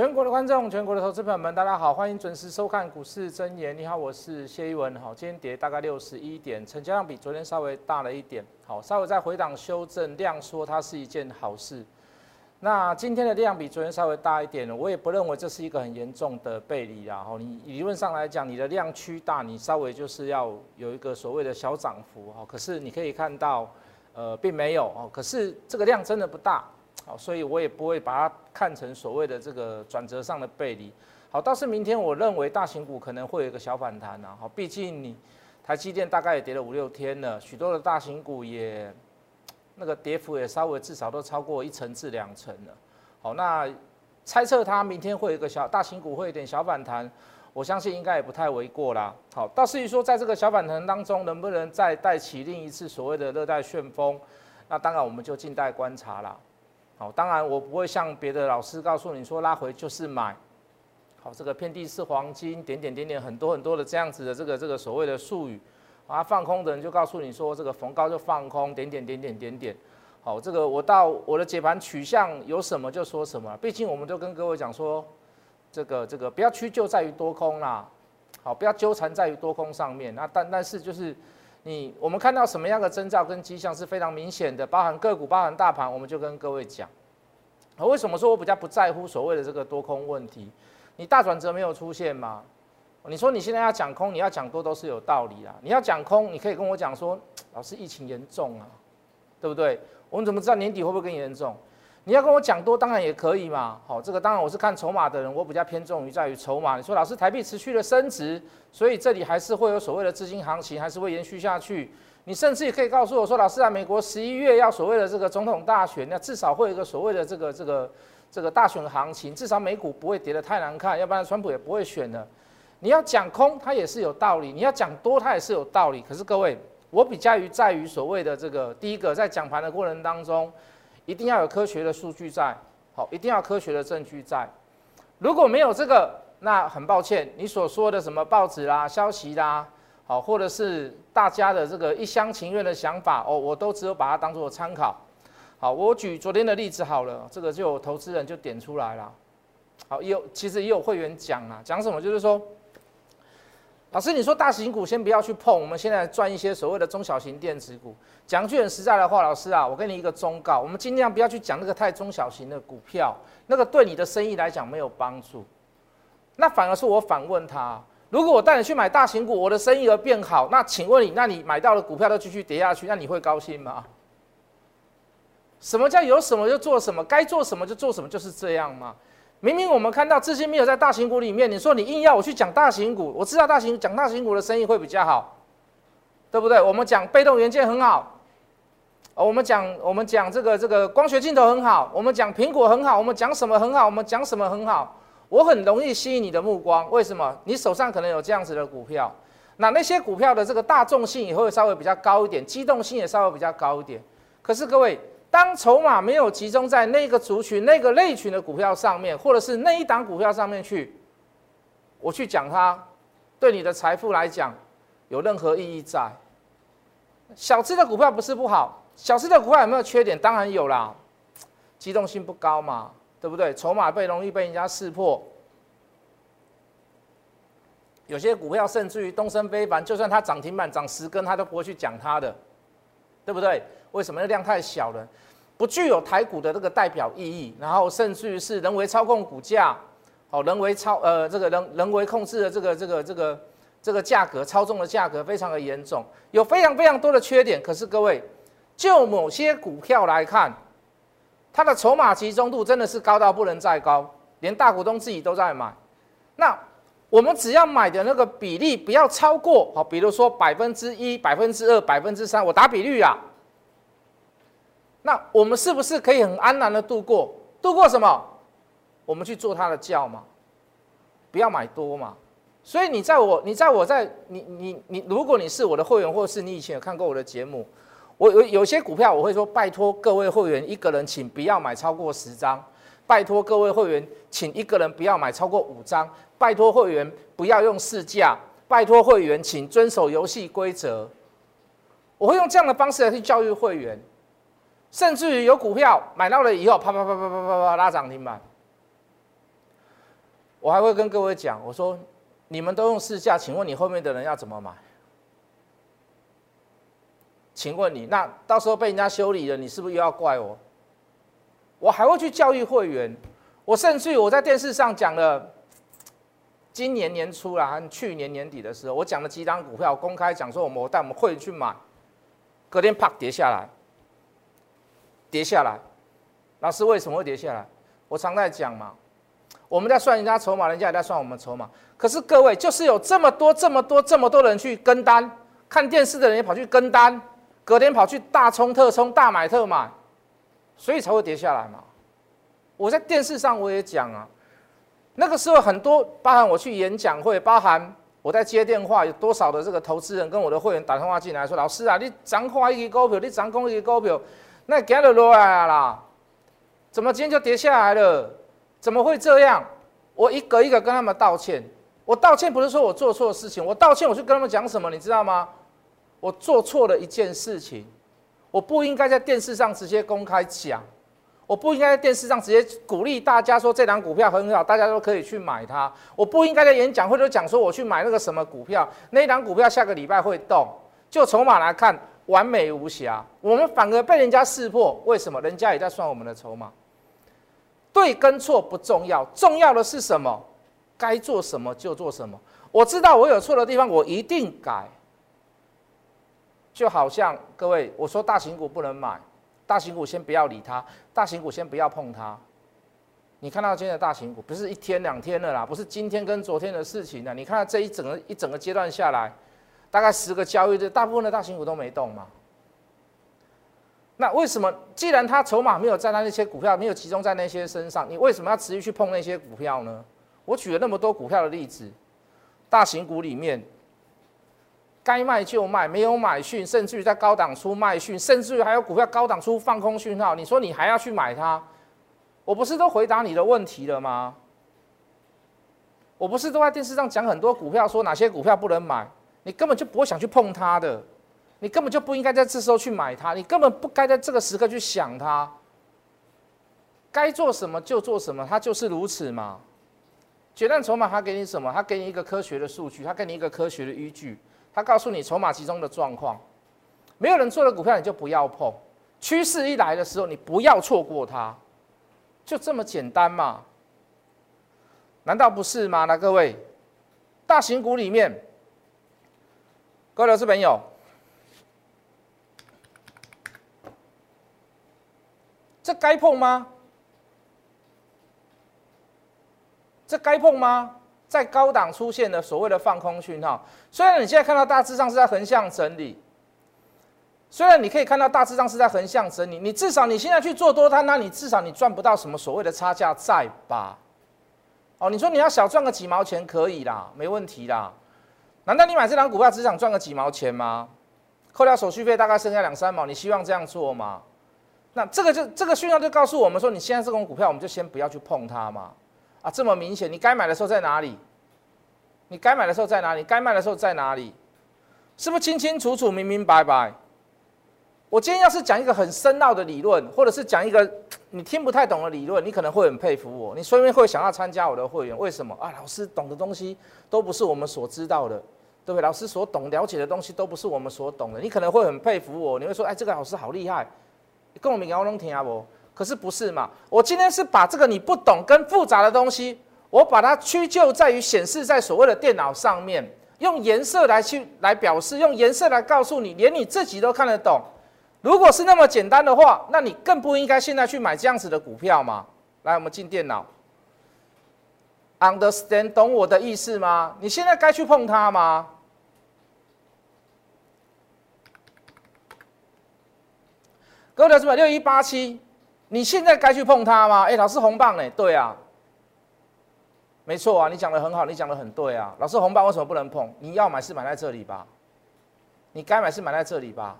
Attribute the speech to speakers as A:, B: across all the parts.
A: 全国的观众，全国的投资朋友们，大家好，欢迎准时收看股市真言。你好，我是谢一文。好，今天跌大概六十一点，成交量比昨天稍微大了一点。好，稍微再回档修正，量说它是一件好事。那今天的量比昨天稍微大一点，我也不认为这是一个很严重的背离啊。好，你理论上来讲，你的量区大，你稍微就是要有一个所谓的小涨幅。好，可是你可以看到，呃，并没有哦。可是这个量真的不大。所以我也不会把它看成所谓的这个转折上的背离。好，倒是明天我认为大型股可能会有一个小反弹啊。好，毕竟你台积电大概也跌了五六天了，许多的大型股也那个跌幅也稍微至少都超过一成至两成了。好，那猜测它明天会有一个小大型股会有点小反弹，我相信应该也不太为过啦。好，倒是于说在这个小反弹当中，能不能再带起另一次所谓的热带旋风，那当然我们就静待观察啦。好，当然我不会像别的老师告诉你说拉回就是买，好，这个遍地是黄金，点点点点很多很多的这样子的这个这个所谓的术语，啊，放空的人就告诉你说这个逢高就放空，点点点点点点，好，这个我到我的解盘取向有什么就说什么，毕竟我们都跟各位讲说，这个这个不要屈就在于多空啦，好，不要纠缠在于多空上面，那但但是就是。你我们看到什么样的征兆跟迹象是非常明显的，包含个股、包含大盘，我们就跟各位讲。为什么说我比较不在乎所谓的这个多空问题？你大转折没有出现吗？你说你现在要讲空，你要讲多都是有道理啊。你要讲空，你可以跟我讲说，老师疫情严重啊，对不对？我们怎么知道年底会不会更严重？你要跟我讲多，当然也可以嘛。好，这个当然我是看筹码的人，我比较偏重于在于筹码。你说老师台币持续的升值，所以这里还是会有所谓的资金行情，还是会延续下去。你甚至也可以告诉我说，老师啊，美国十一月要所谓的这个总统大选，那至少会有一个所谓的这个这个这个大选行情，至少美股不会跌得太难看，要不然川普也不会选的。你要讲空，它也是有道理；你要讲多，它也是有道理。可是各位，我比较于在于所谓的这个第一个，在讲盘的过程当中。一定要有科学的数据在，好，一定要科学的证据在。如果没有这个，那很抱歉，你所说的什么报纸啦、消息啦，好，或者是大家的这个一厢情愿的想法哦，我都只有把它当做参考。好，我举昨天的例子好了，这个就有投资人就点出来了。好，也有其实也有会员讲啊，讲什么就是说。老师，你说大型股先不要去碰，我们现在赚一些所谓的中小型电子股。讲句很实在的话，老师啊，我给你一个忠告，我们尽量不要去讲那个太中小型的股票，那个对你的生意来讲没有帮助。那反而是我反问他，如果我带你去买大型股，我的生意额变好，那请问你，那你买到的股票都继续跌下去，那你会高兴吗？什么叫有什么就做什么，该做什么就做什么，就是这样吗？明明我们看到资金没有在大型股里面，你说你硬要我去讲大型股，我知道大型讲大型股的生意会比较好，对不对？我们讲被动元件很好，我们讲我们讲这个这个光学镜头很好，我们讲苹果很好，我们讲什么很好？我们讲什么很好？我很容易吸引你的目光，为什么？你手上可能有这样子的股票，那那些股票的这个大众性也会稍微比较高一点，机动性也稍微比较高一点。可是各位。当筹码没有集中在那个族群、那个类群的股票上面，或者是那一档股票上面去，我去讲它，对你的财富来讲有任何意义在？小资的股票不是不好，小资的股票有没有缺点？当然有啦，机动性不高嘛，对不对？筹码被容易被人家识破，有些股票甚至于东升非凡，就算它涨停板涨十根，他都不会去讲它的，对不对？为什么？量太小了，不具有台股的这个代表意义，然后甚至于是人为操控股价，好，人为操呃这个人人为控制的这个这个这个这个价格操纵的价格非常的严重，有非常非常多的缺点。可是各位，就某些股票来看，它的筹码集中度真的是高到不能再高，连大股东自己都在买。那我们只要买的那个比例不要超过，好，比如说百分之一、百分之二、百分之三，我打比率啊。那我们是不是可以很安然的度过？度过什么？我们去做他的教嘛，不要买多嘛。所以你在我，你在我在你你你，如果你是我的会员，或是你以前有看过我的节目，我有有些股票我会说，拜托各位会员一个人请不要买超过十张，拜托各位会员请一个人不要买超过五张，拜托会员不要用市价，拜托会员请遵守游戏规则。我会用这样的方式来去教育会员。甚至于有股票买到了以后，啪啪啪啪啪啪啪拉涨停板。我还会跟各位讲，我说你们都用市价，请问你后面的人要怎么买？请问你那到时候被人家修理了，你是不是又要怪我？我还会去教育会员，我甚至于我在电视上讲了，今年年初啦，去年年底的时候，我讲了几张股票，公开讲说我们我带我们会员去买，隔天啪跌下来，跌下来，老师为什么会跌下来？我常在讲嘛，我们在算人家筹码，人家也在算我们筹码，可是各位就是有这么多、这么多、这么多人去跟单，看电视的人也跑去跟单。隔天跑去大冲特冲大买特买，所以才会跌下来嘛。我在电视上我也讲啊，那个时候很多包含我去演讲会，包含我在接电话，有多少的这个投资人跟我的会员打电话进来说：“老师啊，你涨快一个股票，你涨空一个股票，那跌了落来啦，怎么今天就跌下来了？怎么会这样？”我一个一个跟他们道歉。我道歉不是说我做错事情，我道歉我去跟他们讲什么，你知道吗？我做错了一件事情，我不应该在电视上直接公开讲，我不应该在电视上直接鼓励大家说这档股票很好，大家都可以去买它。我不应该在演讲会都讲说我去买那个什么股票，那档股票下个礼拜会动。就筹码来看，完美无瑕。我们反而被人家识破，为什么？人家也在算我们的筹码。对跟错不重要，重要的是什么？该做什么就做什么。我知道我有错的地方，我一定改。就好像各位，我说大型股不能买，大型股先不要理它，大型股先不要碰它。你看到今天的大型股，不是一天两天的啦，不是今天跟昨天的事情了。你看这一整个一整个阶段下来，大概十个交易日，大部分的大型股都没动嘛。那为什么？既然他筹码没有在它那些股票没有集中在那些身上，你为什么要持续去碰那些股票呢？我举了那么多股票的例子，大型股里面。该卖就卖，没有买讯，甚至于在高档出卖讯，甚至于还有股票高档出放空讯号，你说你还要去买它？我不是都回答你的问题了吗？我不是都在电视上讲很多股票，说哪些股票不能买，你根本就不会想去碰它的，你根本就不应该在这时候去买它，你根本不该在这个时刻去想它。该做什么就做什么，它就是如此嘛。决战筹码，它给你什么？它给你一个科学的数据，它给你一个科学的依据。它告诉你筹码集中的状况，没有人做的股票你就不要碰，趋势一来的时候你不要错过它，就这么简单嘛？难道不是吗？那各位，大型股里面，各位老师朋友，这该碰吗？这该碰吗？在高档出现的所谓的放空讯号，虽然你现在看到大致上是在横向整理，虽然你可以看到大致上是在横向整理，你至少你现在去做多它，那你至少你赚不到什么所谓的差价在吧？哦，你说你要小赚个几毛钱可以啦，没问题啦。难道你买这张股票只想赚个几毛钱吗？扣掉手续费大概剩下两三毛，你希望这样做吗？那这个就这个讯号就告诉我们说，你现在这种股票我们就先不要去碰它嘛。啊，这么明显，你该买的时候在哪里？你该买的时候在哪里？该卖的时候在哪里？是不是清清楚楚、明明白白？我今天要是讲一个很深奥的理论，或者是讲一个你听不太懂的理论，你可能会很佩服我，你说不定会想要参加我的会员。为什么啊？老师懂的东西都不是我们所知道的，对不对？老师所懂了解的东西都不是我们所懂的，你可能会很佩服我，你会说，哎，这个老师好厉害，跟我们聊龙听啊不？可是不是嘛？我今天是把这个你不懂跟复杂的东西，我把它屈就在于显示在所谓的电脑上面，用颜色来去来表示，用颜色来告诉你，连你自己都看得懂。如果是那么简单的话，那你更不应该现在去买这样子的股票嘛。来，我们进电脑，understand 懂我的意思吗？你现在该去碰它吗？各位同志六一八七。你现在该去碰它吗？哎，老师红棒呢？对啊，没错啊，你讲的很好，你讲的很对啊。老师红棒为什么不能碰？你要买是买在这里吧？你该买是买在这里吧？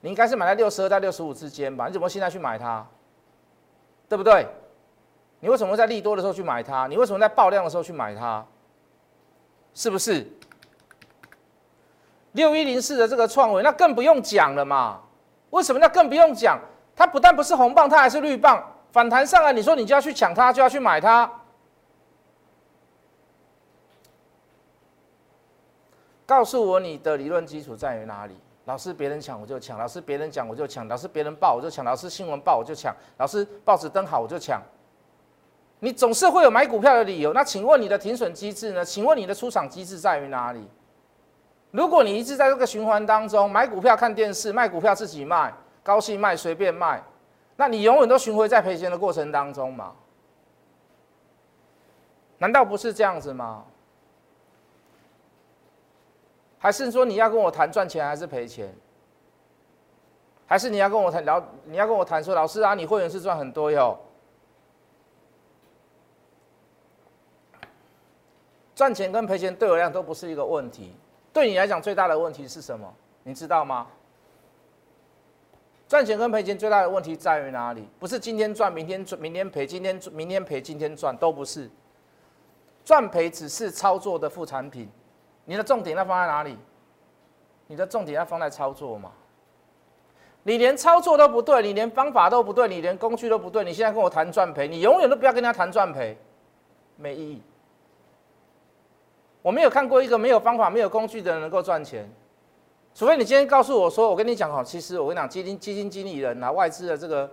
A: 你应该是买在六十二到六十五之间吧你怎么现在去买它？对不对？你为什么会在利多的时候去买它？你为什么在爆量的时候去买它？是不是？六一零四的这个创维那更不用讲了嘛。为什么？那更不用讲。它不但不是红棒它还是绿棒。反弹上来你说你就要去抢它就要去买它。告诉我你的理论基础在于哪里？老师别人抢我就抢，老师别人讲我就抢，老师别人报我就抢，老师新闻报我就抢，老师报纸登好我就抢。你总是会有买股票的理由。那请问你的停损机制呢？请问你的出场机制在于哪里？如果你一直在这个循环当中买股票、看电视、卖股票自己卖，高兴卖随便卖，那你永远都巡回在赔钱的过程当中嘛？难道不是这样子吗？还是说你要跟我谈赚钱还是赔钱？还是你要跟我谈聊？你要跟我谈说，老师啊，你会员是赚很多哟。赚钱跟赔钱对我来讲都不是一个问题。对你来讲最大的问题是什么？你知道吗？赚钱跟赔钱最大的问题在于哪里？不是今天赚明天赚明天赔，今天明天赔今天赚都不是。赚赔只是操作的副产品。你的重点要放在哪里？你的重点要放在操作嘛？你连操作都不对，你连方法都不对，你连工具都不对，你现在跟我谈赚赔，你永远都不要跟他谈赚赔，没意义。我没有看过一个没有方法、没有工具的人能够赚钱，除非你今天告诉我说，我跟你讲哈，其实我跟你讲，基金基金经理人啊，外资的这个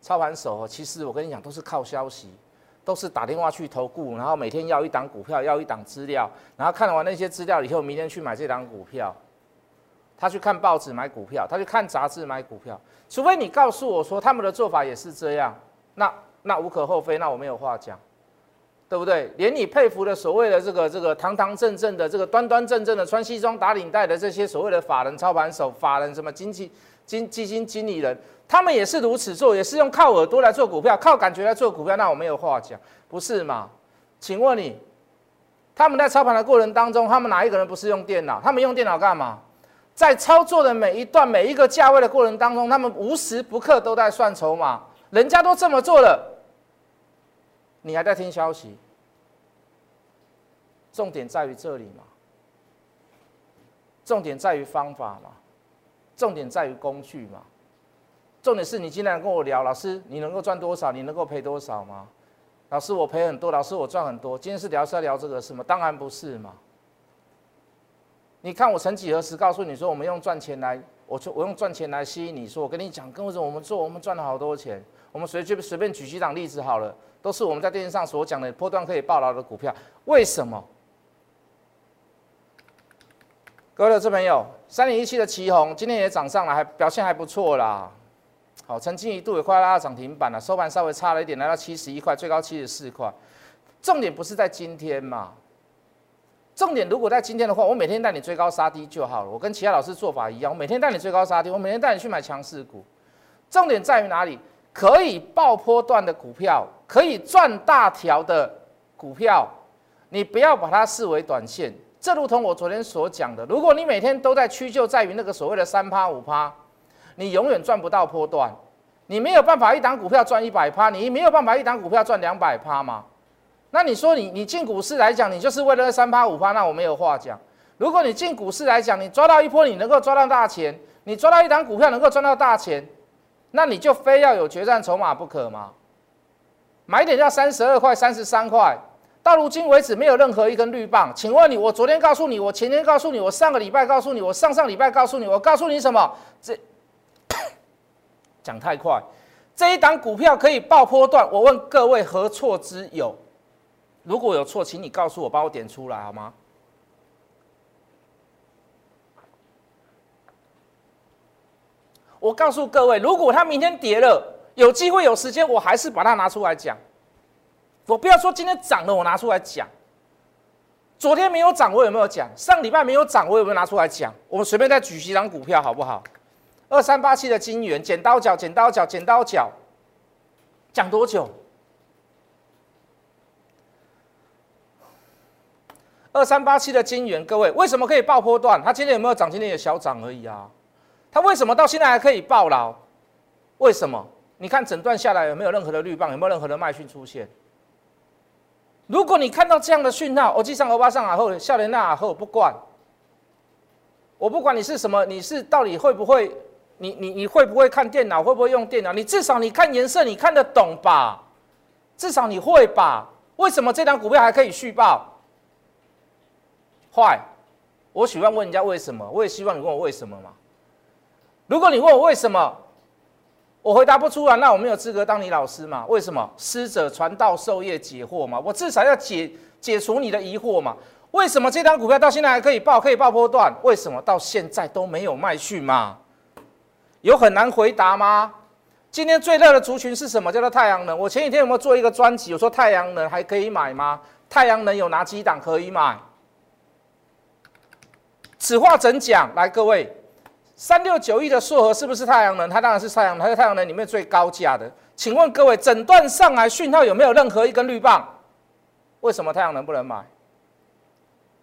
A: 操盘手，其实我跟你讲都是靠消息。都是打电话去投顾，然后每天要一档股票，要一档资料，然后看完那些资料以后，明天去买这档股票。他去看报纸买股票，他去看杂志买股票。除非你告诉我说他们的做法也是这样，那那无可厚非，那我没有话讲，对不对？连你佩服的所谓的这个这个堂堂正正的这个端端正正的穿西装打领带的这些所谓的法人操盘手、法人什么经济经基金经理人。他们也是如此做，也是用靠耳朵来做股票，靠感觉来做股票，那我没有话讲，不是吗？请问你，他们在操盘的过程当中，他们哪一个人不是用电脑？他们用电脑干嘛？在操作的每一段、每一个价位的过程当中，他们无时不刻都在算筹码。人家都这么做了，你还在听消息？重点在于这里嘛？重点在于方法嘛？重点在于工具嘛？重点是你今天跟我聊，老师，你能够赚多少？你能够赔多少吗？老师，我赔很多，老师，我赚很多。今天是聊是要聊这个是吗？当然不是嘛。你看我曾几何时告诉你说，我们用赚钱来，我我用赚钱来吸引你，说我跟你讲，跟我说我们做，我们赚了好多钱。我们随随随便举几档例子好了，都是我们在电视上所讲的波段可以爆牢的股票。为什么？各位的这朋友，三零一七的旗红今天也涨上来，还表现还不错啦。好，曾经一度也快拉到涨停板了，收盘稍微差了一点，来到七十一块，最高七十四块。重点不是在今天嘛？重点如果在今天的话，我每天带你追高杀低就好了。我跟其他老师做法一样，我每天带你追高杀低，我每天带你去买强势股。重点在于哪里？可以爆破段的股票，可以赚大条的股票，你不要把它视为短线。这如同我昨天所讲的，如果你每天都在屈就在于那个所谓的三趴五趴。你永远赚不到波段，你没有办法一档股票赚一百趴，你没有办法一档股票赚两百趴吗？那你说你你进股市来讲，你就是为了三趴五趴，那我没有话讲。如果你进股市来讲，你抓到一波你能够抓到大钱，你抓到一档股票能够赚到大钱，那你就非要有决战筹码不可吗？买点要三十二块、三十三块，到如今为止没有任何一根绿棒。请问你，我昨天告诉你，我前天告诉你，我上个礼拜告诉你，我上上礼拜告诉你，我告诉你什么？这。讲太快，这一档股票可以爆波段，我问各位何错之有？如果有错，请你告诉我，帮我点出来好吗？我告诉各位，如果它明天跌了，有机会有时间，我还是把它拿出来讲。我不要说今天涨了，我拿出来讲。昨天没有涨，我有没有讲？上礼拜没有涨，我有没有拿出来讲？我们随便再举几张股票，好不好？二三八七的金元，剪刀脚，剪刀脚，剪刀脚，讲多久？二三八七的金元，各位为什么可以爆波段？它今天有没有涨？今天也小涨而已啊。它为什么到现在还可以爆牢？为什么？你看整段下来有没有任何的绿棒？有没有任何的卖讯出现？如果你看到这样的讯号，我记上欧巴上耳后，笑脸那耳后，不管，我不管你是什么，你是到底会不会？你你你会不会看电脑？会不会用电脑？你至少你看颜色，你看得懂吧？至少你会吧？为什么这张股票还可以续报？坏，我喜欢问人家为什么，我也希望你问我为什么嘛。如果你问我为什么，我回答不出来，那我没有资格当你老师嘛？为什么？师者，传道授业解惑嘛。我至少要解解除你的疑惑嘛。为什么这张股票到现在还可以报，可以报波段？为什么到现在都没有卖去嘛？有很难回答吗？今天最热的族群是什么？叫做太阳能。我前几天有没有做一个专辑？我说太阳能还可以买吗？太阳能有哪几档可以买？此话怎讲？来，各位，三六九亿的硕和是不是太阳能？它当然是太阳能，它是太阳能里面最高价的。请问各位，整段上来讯号有没有任何一根绿棒？为什么太阳能不能买？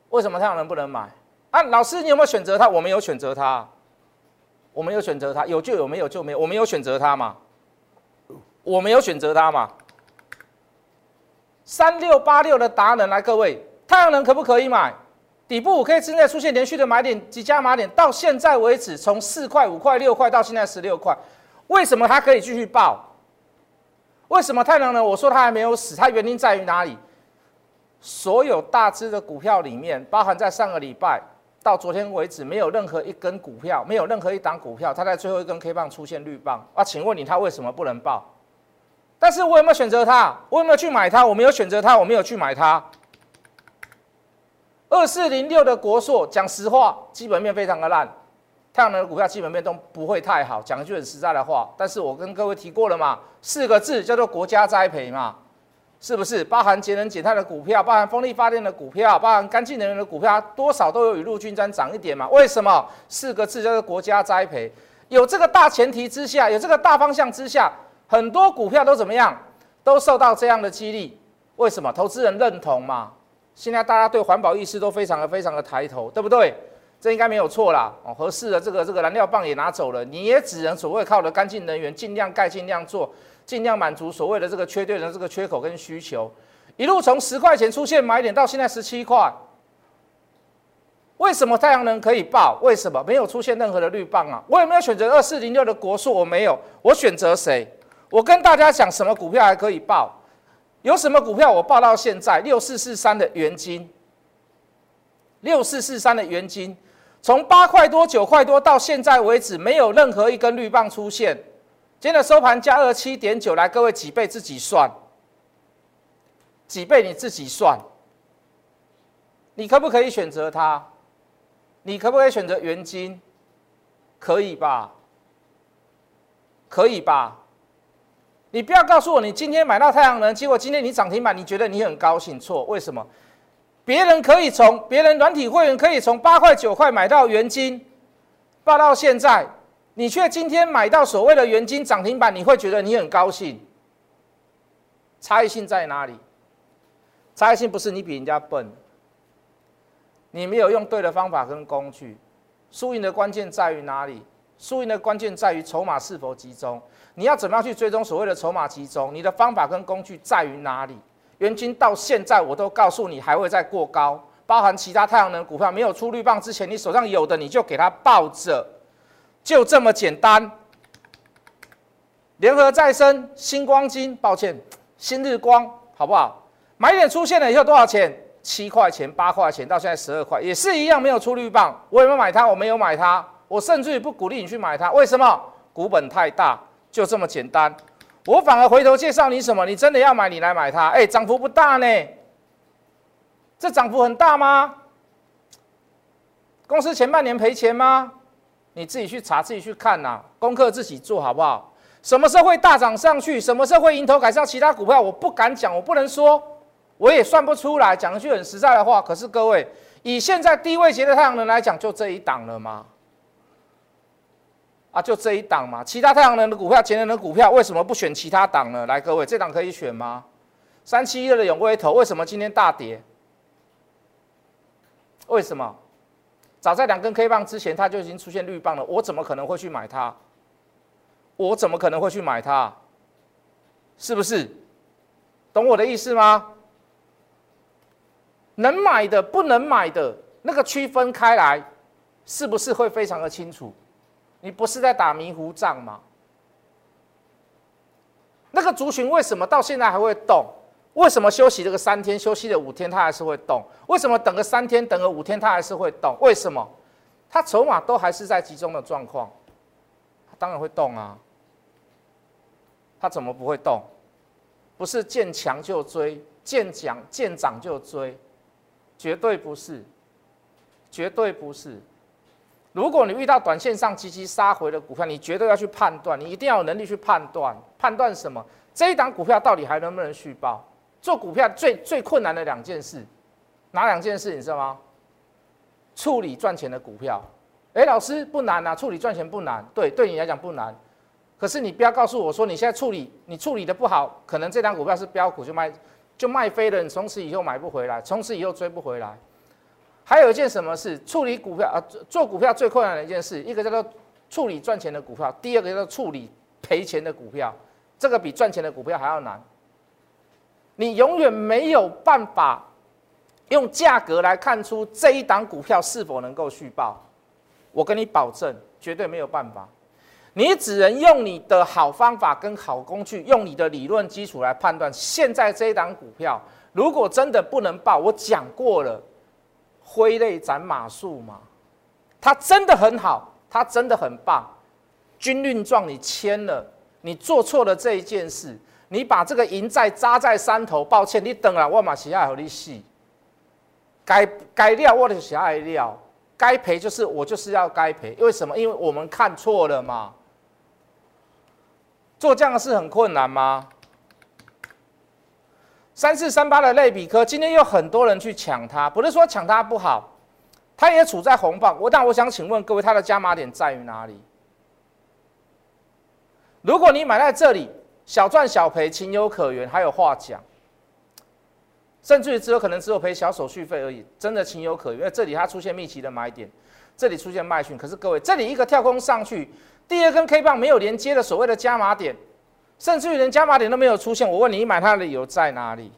A: 为什么太阳能不能买？啊，老师，你有没有选择它？我没有选择它，我没有选择它，有就有，没有就没有，我没有选择它嘛，我没有选择它嘛。三六八六的达人来，各位，太阳能可不可以买？底部五 K 之内出现连续的买点及加码点，到现在为止，从四块、五块、六块到现在十六块，为什么它可以继续爆？为什么太阳能？我说它还没有死，它原因在于哪里？所有大只的股票里面，包含在上个礼拜到昨天为止，没有任何一根股票，没有任何一档股票，它在最后一根 K 棒出现绿棒啊？请问你，它为什么不能爆？但是我有没有选择它？我有没有去买它？我没有选择它，我没有去买它。二四零六的国硕，讲实话，基本面非常的烂，太阳能的股票基本面都不会太好。讲一句很实在的话，但是我跟各位提过了嘛，四个字叫做国家栽培嘛。是不是包含节能减碳的股票，包含风力发电的股票，包含干净能源的股票，多少都有雨露均沾涨一点嘛？为什么四个字叫做国家栽培？有这个大前提之下，有这个大方向之下，很多股票都怎么样？都受到这样的激励。为什么？投资人认同嘛？现在大家对环保意识都非常的非常的抬头，对不对？这应该没有错啦。哦，合适的这个这个燃料棒也拿走了，你也只能所谓靠的干净能源，尽量盖，尽量做。尽量满足所谓的这个缺电的这个缺口跟需求，一路从十块钱出现买点到现在十七块，为什么太阳能可以爆？为什么没有出现任何的绿棒啊？我有没有选择二四零六的国数？我没有，我选择谁？我跟大家讲什么股票还可以爆？有什么股票我报到现在？六四四三的元金，六四四三的元金，从八块多九块多到现在为止，没有任何一根绿棒出现。今天的收盘加二七点九，来各位几倍自己算，几倍你自己算。你可不可以选择它？你可不可以选择原金？可以吧？可以吧？你不要告诉我你今天买到太阳能，结果今天你涨停板，你觉得你很高兴？错，为什么？别人可以从别人软体会员可以从八块九块买到原金，报到现在。你却今天买到所谓的元金涨停板，你会觉得你很高兴。差异性在哪里？差异性不是你比人家笨，你没有用对的方法跟工具。输赢的关键在于哪里？输赢的关键在于筹码是否集中。你要怎么样去追踪所谓的筹码集中？你的方法跟工具在于哪里？元金到现在我都告诉你还会再过高，包含其他太阳能股票没有出绿棒之前，你手上有的你就给它抱着。就这么简单。联合再生、星光金，抱歉，新日光，好不好？买点出现了以后多少钱？七块钱、八块钱，到现在十二块，也是一样没有出绿棒。我有没有买它？我没有买它。我甚至于不鼓励你去买它。为什么？股本太大，就这么简单。我反而回头介绍你什么？你真的要买，你来买它。哎，涨幅不大呢。这涨幅很大吗？公司前半年赔钱吗？你自己去查，自己去看呐，功课自己做好不好？什么时候会大涨上去？什么时候会迎头赶上其他股票？我不敢讲，我不能说，我也算不出来。讲一句很实在的话，可是各位，以现在低位节的太阳能来讲，就这一档了吗？啊，就这一档嘛。其他太阳能的股票、节能的股票，为什么不选其他档呢？来，各位，这档可以选吗？三七一二的永威头，为什么今天大跌？为什么？早在两根 K 棒之前，它就已经出现绿棒了。我怎么可能会去买它？我怎么可能会去买它？是不是？懂我的意思吗？能买的、不能买的那个区分开来，是不是会非常的清楚？你不是在打迷糊仗吗？那个族群为什么到现在还会动？为什么休息这个三天，休息了五天它还是会动？为什么等个三天，等个五天它还是会动？为什么？它筹码都还是在集中的状况，当然会动啊。它怎么不会动？不是见强就追，见涨见涨就追，绝对不是，绝对不是。如果你遇到短线上积极杀回的股票，你绝对要去判断，你一定要有能力去判断，判断什么？这一档股票到底还能不能续报？做股票最最困难的两件事，哪两件事你知道吗？处理赚钱的股票，哎，老师不难啊，处理赚钱不难，对，对你来讲不难。可是你不要告诉我说你现在处理你处理的不好，可能这张股票是标股就卖就卖飞了，你从此以后买不回来，从此以后追不回来。还有一件什么事？处理股票啊，做股票最困难的一件事，一个叫做处理赚钱的股票，第二个叫做处理赔钱的股票，这个比赚钱的股票还要难。你永远没有办法用价格来看出这一档股票是否能够续报，我跟你保证，绝对没有办法。你只能用你的好方法跟好工具，用你的理论基础来判断。现在这一档股票，如果真的不能报，我讲过了，挥泪斩马谡嘛。他真的很好，他真的很棒。军令状你签了，你做错了这一件事。你把这个银债扎在山头，抱歉，你等了我马西爱和你洗，该该料我的喜爱料，该赔就是我就是要该赔，为什么？因为我们看错了嘛。做这样的事很困难吗？三四三八的类比科，今天有很多人去抢它，不是说抢它不好，它也处在红棒。我但我想请问各位，它的加码点在于哪里？如果你买在这里。小赚小赔，情有可原，还有话讲。甚至于只有可能只有赔小手续费而已，真的情有可原。因为这里它出现密集的买点，这里出现卖讯。可是各位，这里一个跳空上去，第二根 K 棒没有连接的所谓的加码点，甚至于连加码点都没有出现。我问你，你买它的理由在哪里？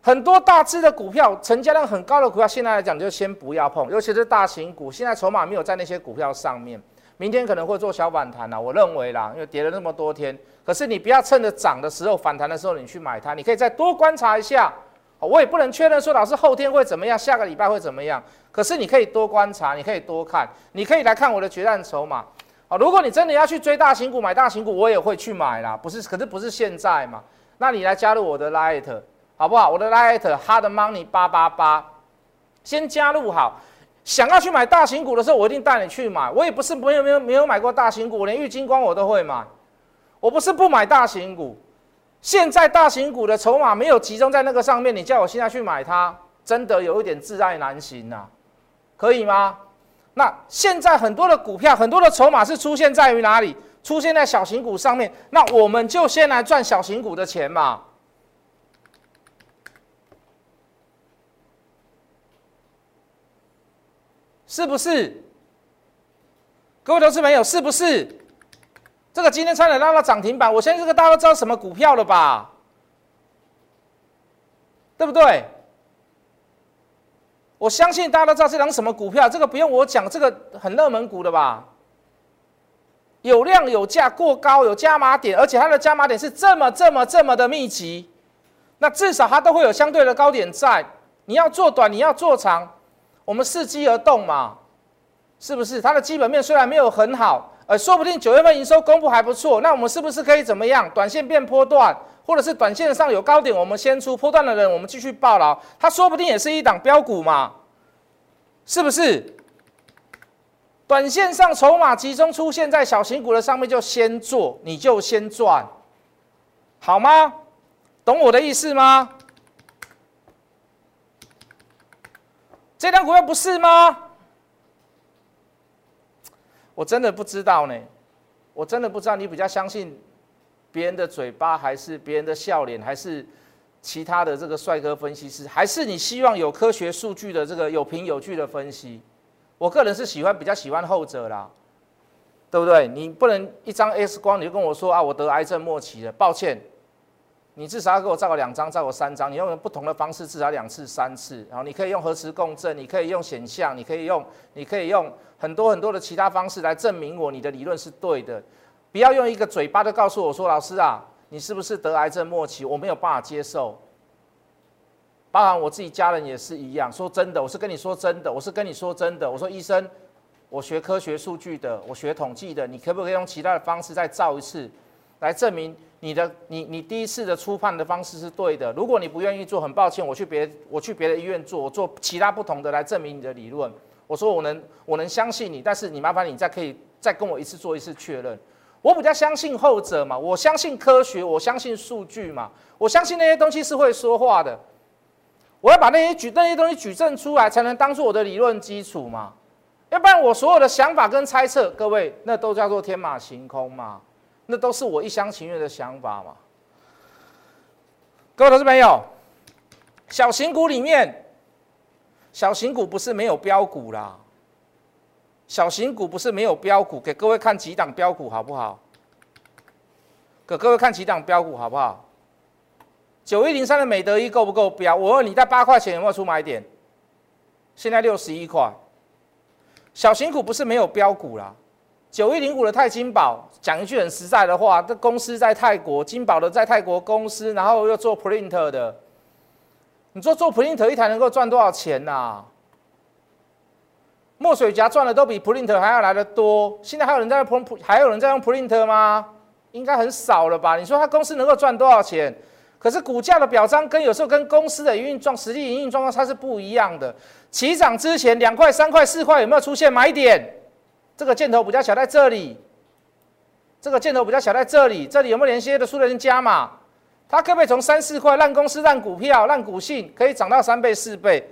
A: 很多大只的股票，成交量很高的股票，现在来讲就先不要碰，尤其是大型股，现在筹码没有在那些股票上面。明天可能会做小反弹啦，我认为啦，因为跌了那么多天。可是你不要趁着涨的时候、反弹的时候你去买它，你可以再多观察一下。我也不能确认说老师后天会怎么样，下个礼拜会怎么样。可是你可以多观察，你可以多看，你可以来看我的决战筹码。如果你真的要去追大型股、买大型股，我也会去买啦。不是，可是不是现在嘛？那你来加入我的 Light 好不好？我的 Light Hard Money 八八八，先加入好。想要去买大型股的时候，我一定带你去买。我也不是没有没有没有买过大型股，我连玉金光我都会买。我不是不买大型股，现在大型股的筹码没有集中在那个上面，你叫我现在去买它，真的有一点自爱难行呐，可以吗？那现在很多的股票，很多的筹码是出现在于哪里？出现在小型股上面，那我们就先来赚小型股的钱嘛。是不是？各位投资朋友，是不是？这个今天差点拉到涨停板，我相信这个大家都知道什么股票了吧？对不对？我相信大家都知道这档什么股票，这个不用我讲，这个很热门股的吧？有量有价，过高有加码点，而且它的加码点是这么这么这么的密集，那至少它都会有相对的高点在。你要做短，你要做长。我们伺机而动嘛，是不是？它的基本面虽然没有很好，呃，说不定九月份营收公布还不错，那我们是不是可以怎么样？短线变波段，或者是短线上有高点，我们先出破段的人，我们继续报牢。它说不定也是一档标股嘛，是不是？短线上筹码集中出现在小型股的上面，就先做，你就先赚，好吗？懂我的意思吗？这张股票不是吗？我真的不知道呢，我真的不知道你比较相信别人的嘴巴，还是别人的笑脸，还是其他的这个帅哥分析师，还是你希望有科学数据的这个有凭有据的分析？我个人是喜欢比较喜欢后者啦，对不对？你不能一张 X 光你就跟我说啊，我得癌症末期了，抱歉。你至少要给我照个两张，照个三张。你用不同的方式，至少两次、三次。然后你可以用核磁共振，你可以用显像，你可以用，你可以用很多很多的其他方式来证明我你的理论是对的。不要用一个嘴巴就告诉我说，老师啊，你是不是得癌症末期？我没有办法接受。包含我自己家人也是一样。说真的，我是跟你说真的，我是跟你说真的。我说医生，我学科学数据的，我学统计的，你可不可以用其他的方式再造一次，来证明你的你你第一次的初判的方式是对的？如果你不愿意做，很抱歉，我去别我去别的医院做，我做其他不同的来证明你的理论。我说我能我能相信你，但是你麻烦你再可以再跟我一次做一次确认。我比较相信后者嘛，我相信科学，我相信数据嘛，我相信那些东西是会说话的。我要把那些举那些东西举证出来，才能当做我的理论基础嘛。要不然我所有的想法跟猜测，各位那都叫做天马行空嘛，那都是我一厢情愿的想法嘛。各位投资朋友，小型股里面，小型股不是没有标股啦。小型股不是没有标股，给各位看几档标股好不好？给各位看几档标股好不好？九一零三的美德一够不够标？我问你在八块钱有没有出买点？现在六十一块。小型股不是没有标股啦。九一零五的泰金宝，讲一句很实在的话，这公司在泰国，金宝的在泰国公司，然后又做 print 的。你说做 print 一台能够赚多少钱呐？墨水夹赚的都比 print 还要来的多，现在还有人在用 print，还有人在用 print 吗？应该很少了吧？你说他公司能够赚多少钱？可是股价的表彰跟有时候跟公司的营运状实际营运状况它是不一样的。起涨之前两块、三块、四块有没有出现买点？这个箭头比较小在这里，这个箭头比较小在这里，这里有没有连接的数量加码？它可不可以从三四块烂公司、烂股票、烂股性可以涨到三倍、四倍？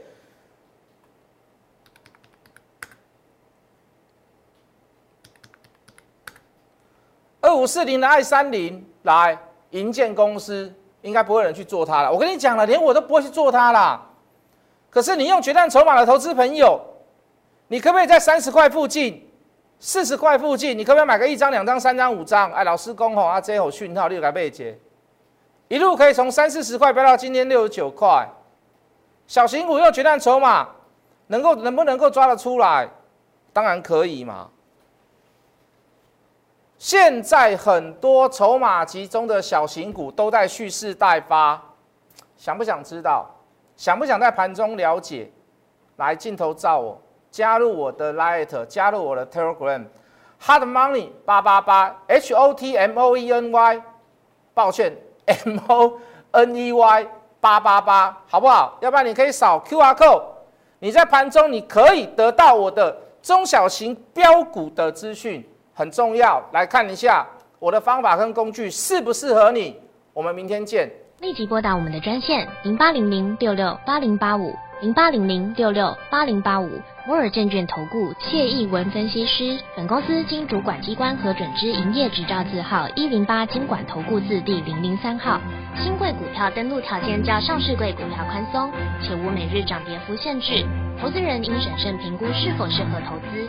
A: 二五四零的爱三零来银建公司，应该不会有人去做它了。我跟你讲了，连我都不会去做它啦。可是你用决战筹码的投资朋友，你可不可以在三十块附近、四十块附近，你可不可以买个一张、两张、三张、五张？哎，老师公吼啊，这有讯号，六改背节，一路可以从三四十块飙到今天六十九块。小型股用决战筹码，能够能不能够抓得出来？当然可以嘛。现在很多筹码集中的小型股都在蓄势待发，想不想知道？想不想在盘中了解？来镜头照我，加入我的 Light，加入我的 Telegram，Hot Money 八八八 H O T M O E N Y，抱歉 M O N E Y 八八八，好不好？要不然你可以扫 Q R code，你在盘中你可以得到我的中小型标股的资讯。很重要，来看一下我的方法跟工具适不适合你。我们明天见。
B: 立即拨打我们的专线零八零零六六八零八五零八零零六六八零八五摩尔证券投顾谢义文分析师。本公司经主管机关核准之营业执照字号一零八经管投顾字第零零三号。新贵股票登录条件较上市贵股票宽松，且无每日涨跌幅限制。投资人应审慎评估是否适合投资。